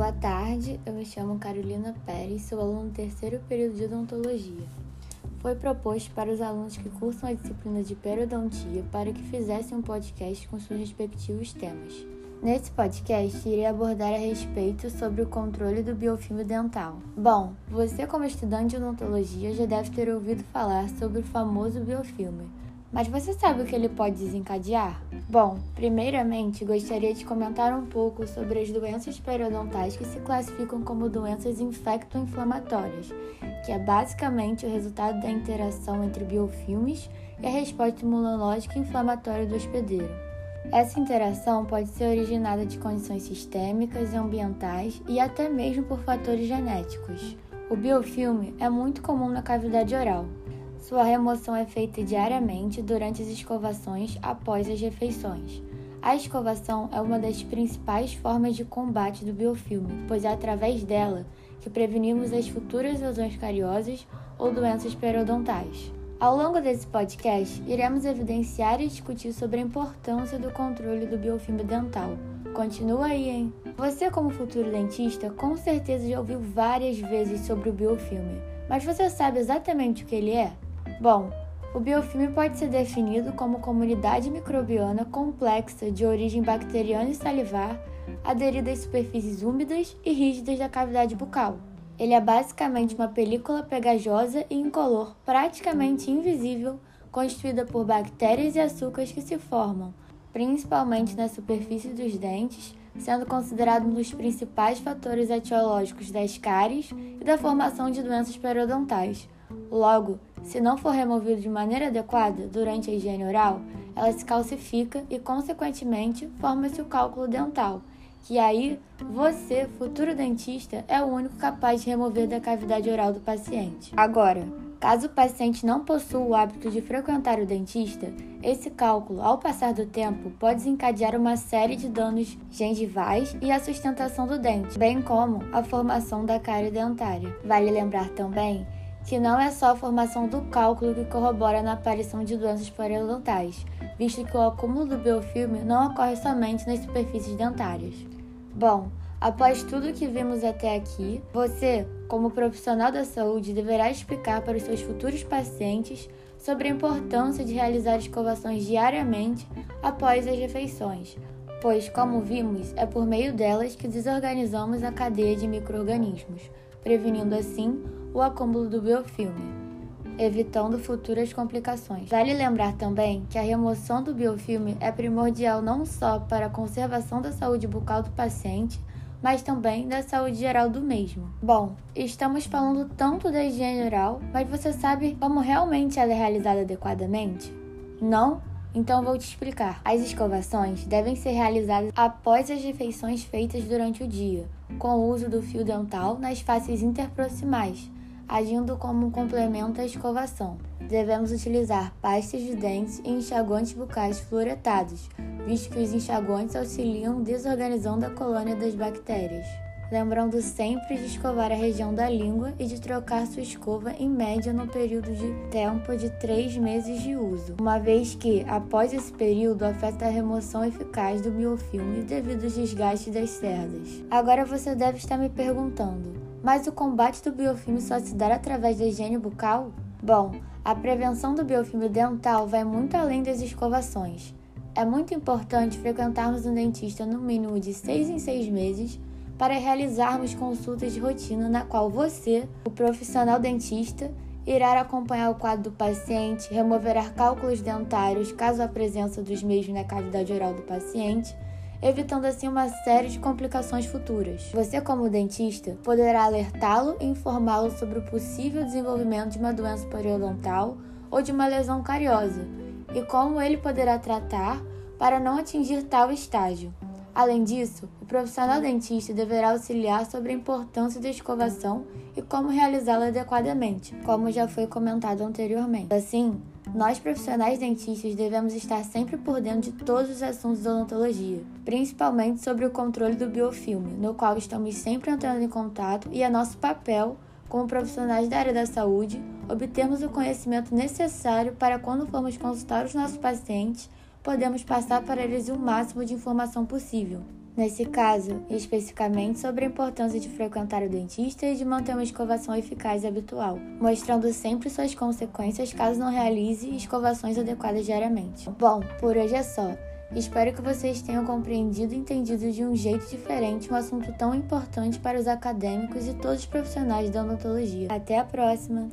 Boa tarde, eu me chamo Carolina Pérez, sou aluna do terceiro período de odontologia. Foi proposto para os alunos que cursam a disciplina de periodontia para que fizessem um podcast com seus respectivos temas. Nesse podcast, irei abordar a respeito sobre o controle do biofilme dental. Bom, você como estudante de odontologia já deve ter ouvido falar sobre o famoso biofilme, mas você sabe o que ele pode desencadear? Bom, primeiramente gostaria de comentar um pouco sobre as doenças periodontais que se classificam como doenças infecto-inflamatórias, que é basicamente o resultado da interação entre biofilmes e a resposta imunológica inflamatória do hospedeiro. Essa interação pode ser originada de condições sistêmicas e ambientais e até mesmo por fatores genéticos. O biofilme é muito comum na cavidade oral, sua remoção é feita diariamente durante as escovações após as refeições. A escovação é uma das principais formas de combate do biofilme, pois é através dela que prevenimos as futuras lesões cariosas ou doenças periodontais. Ao longo desse podcast, iremos evidenciar e discutir sobre a importância do controle do biofilme dental. Continua aí, hein? Você, como futuro dentista, com certeza já ouviu várias vezes sobre o biofilme, mas você sabe exatamente o que ele é? Bom, o biofilme pode ser definido como comunidade microbiana complexa de origem bacteriana e salivar aderida às superfícies úmidas e rígidas da cavidade bucal. Ele é basicamente uma película pegajosa e incolor, praticamente invisível, constituída por bactérias e açúcares que se formam, principalmente na superfície dos dentes, sendo considerado um dos principais fatores etiológicos das cáries e da formação de doenças periodontais. Logo, se não for removido de maneira adequada durante a higiene oral, ela se calcifica e, consequentemente, forma-se o cálculo dental, que aí você, futuro dentista, é o único capaz de remover da cavidade oral do paciente. Agora, caso o paciente não possua o hábito de frequentar o dentista, esse cálculo, ao passar do tempo, pode desencadear uma série de danos gengivais e a sustentação do dente, bem como a formação da cárie dentária. Vale lembrar também que não é só a formação do cálculo que corrobora na aparição de doenças periodontais, visto que o acúmulo do biofilme não ocorre somente nas superfícies dentárias. Bom, após tudo que vimos até aqui, você, como profissional da saúde, deverá explicar para os seus futuros pacientes sobre a importância de realizar escovações diariamente após as refeições, pois, como vimos, é por meio delas que desorganizamos a cadeia de microorganismos, prevenindo assim o acúmulo do biofilme, evitando futuras complicações. Vale lembrar também que a remoção do biofilme é primordial não só para a conservação da saúde bucal do paciente, mas também da saúde geral do mesmo. Bom, estamos falando tanto da higiene oral, mas você sabe como realmente ela é realizada adequadamente? Não? Então vou te explicar. As escovações devem ser realizadas após as refeições feitas durante o dia, com o uso do fio dental nas faces interproximais agindo como um complemento à escovação. Devemos utilizar pastas de dentes e enxaguantes bucais fluoretados, visto que os enxaguantes auxiliam desorganizando a colônia das bactérias. Lembrando sempre de escovar a região da língua e de trocar sua escova em média no período de tempo de 3 meses de uso, uma vez que, após esse período, afeta a remoção eficaz do biofilme devido aos desgastes das cerdas. Agora você deve estar me perguntando: mas o combate do biofilme só se dá através da higiene bucal? Bom, a prevenção do biofilme dental vai muito além das escovações. É muito importante frequentarmos um dentista no mínimo de 6 em 6 meses para realizarmos consultas de rotina na qual você, o profissional dentista, irá acompanhar o quadro do paciente, removerá cálculos dentários caso a presença dos mesmos na cavidade oral do paciente evitando assim uma série de complicações futuras. Você, como dentista, poderá alertá-lo e informá-lo sobre o possível desenvolvimento de uma doença periodontal ou de uma lesão cariosa e como ele poderá tratar para não atingir tal estágio. Além disso, o profissional dentista deverá auxiliar sobre a importância da escovação e como realizá-la adequadamente, como já foi comentado anteriormente. Assim, nós profissionais dentistas devemos estar sempre por dentro de todos os assuntos da odontologia, principalmente sobre o controle do biofilme, no qual estamos sempre entrando em contato e é nosso papel, como profissionais da área da saúde, obtermos o conhecimento necessário para quando formos consultar os nossos pacientes, podemos passar para eles o máximo de informação possível. Nesse caso, especificamente sobre a importância de frequentar o dentista e de manter uma escovação eficaz e habitual, mostrando sempre suas consequências caso não realize escovações adequadas diariamente. Bom, por hoje é só. Espero que vocês tenham compreendido e entendido de um jeito diferente um assunto tão importante para os acadêmicos e todos os profissionais da odontologia. Até a próxima!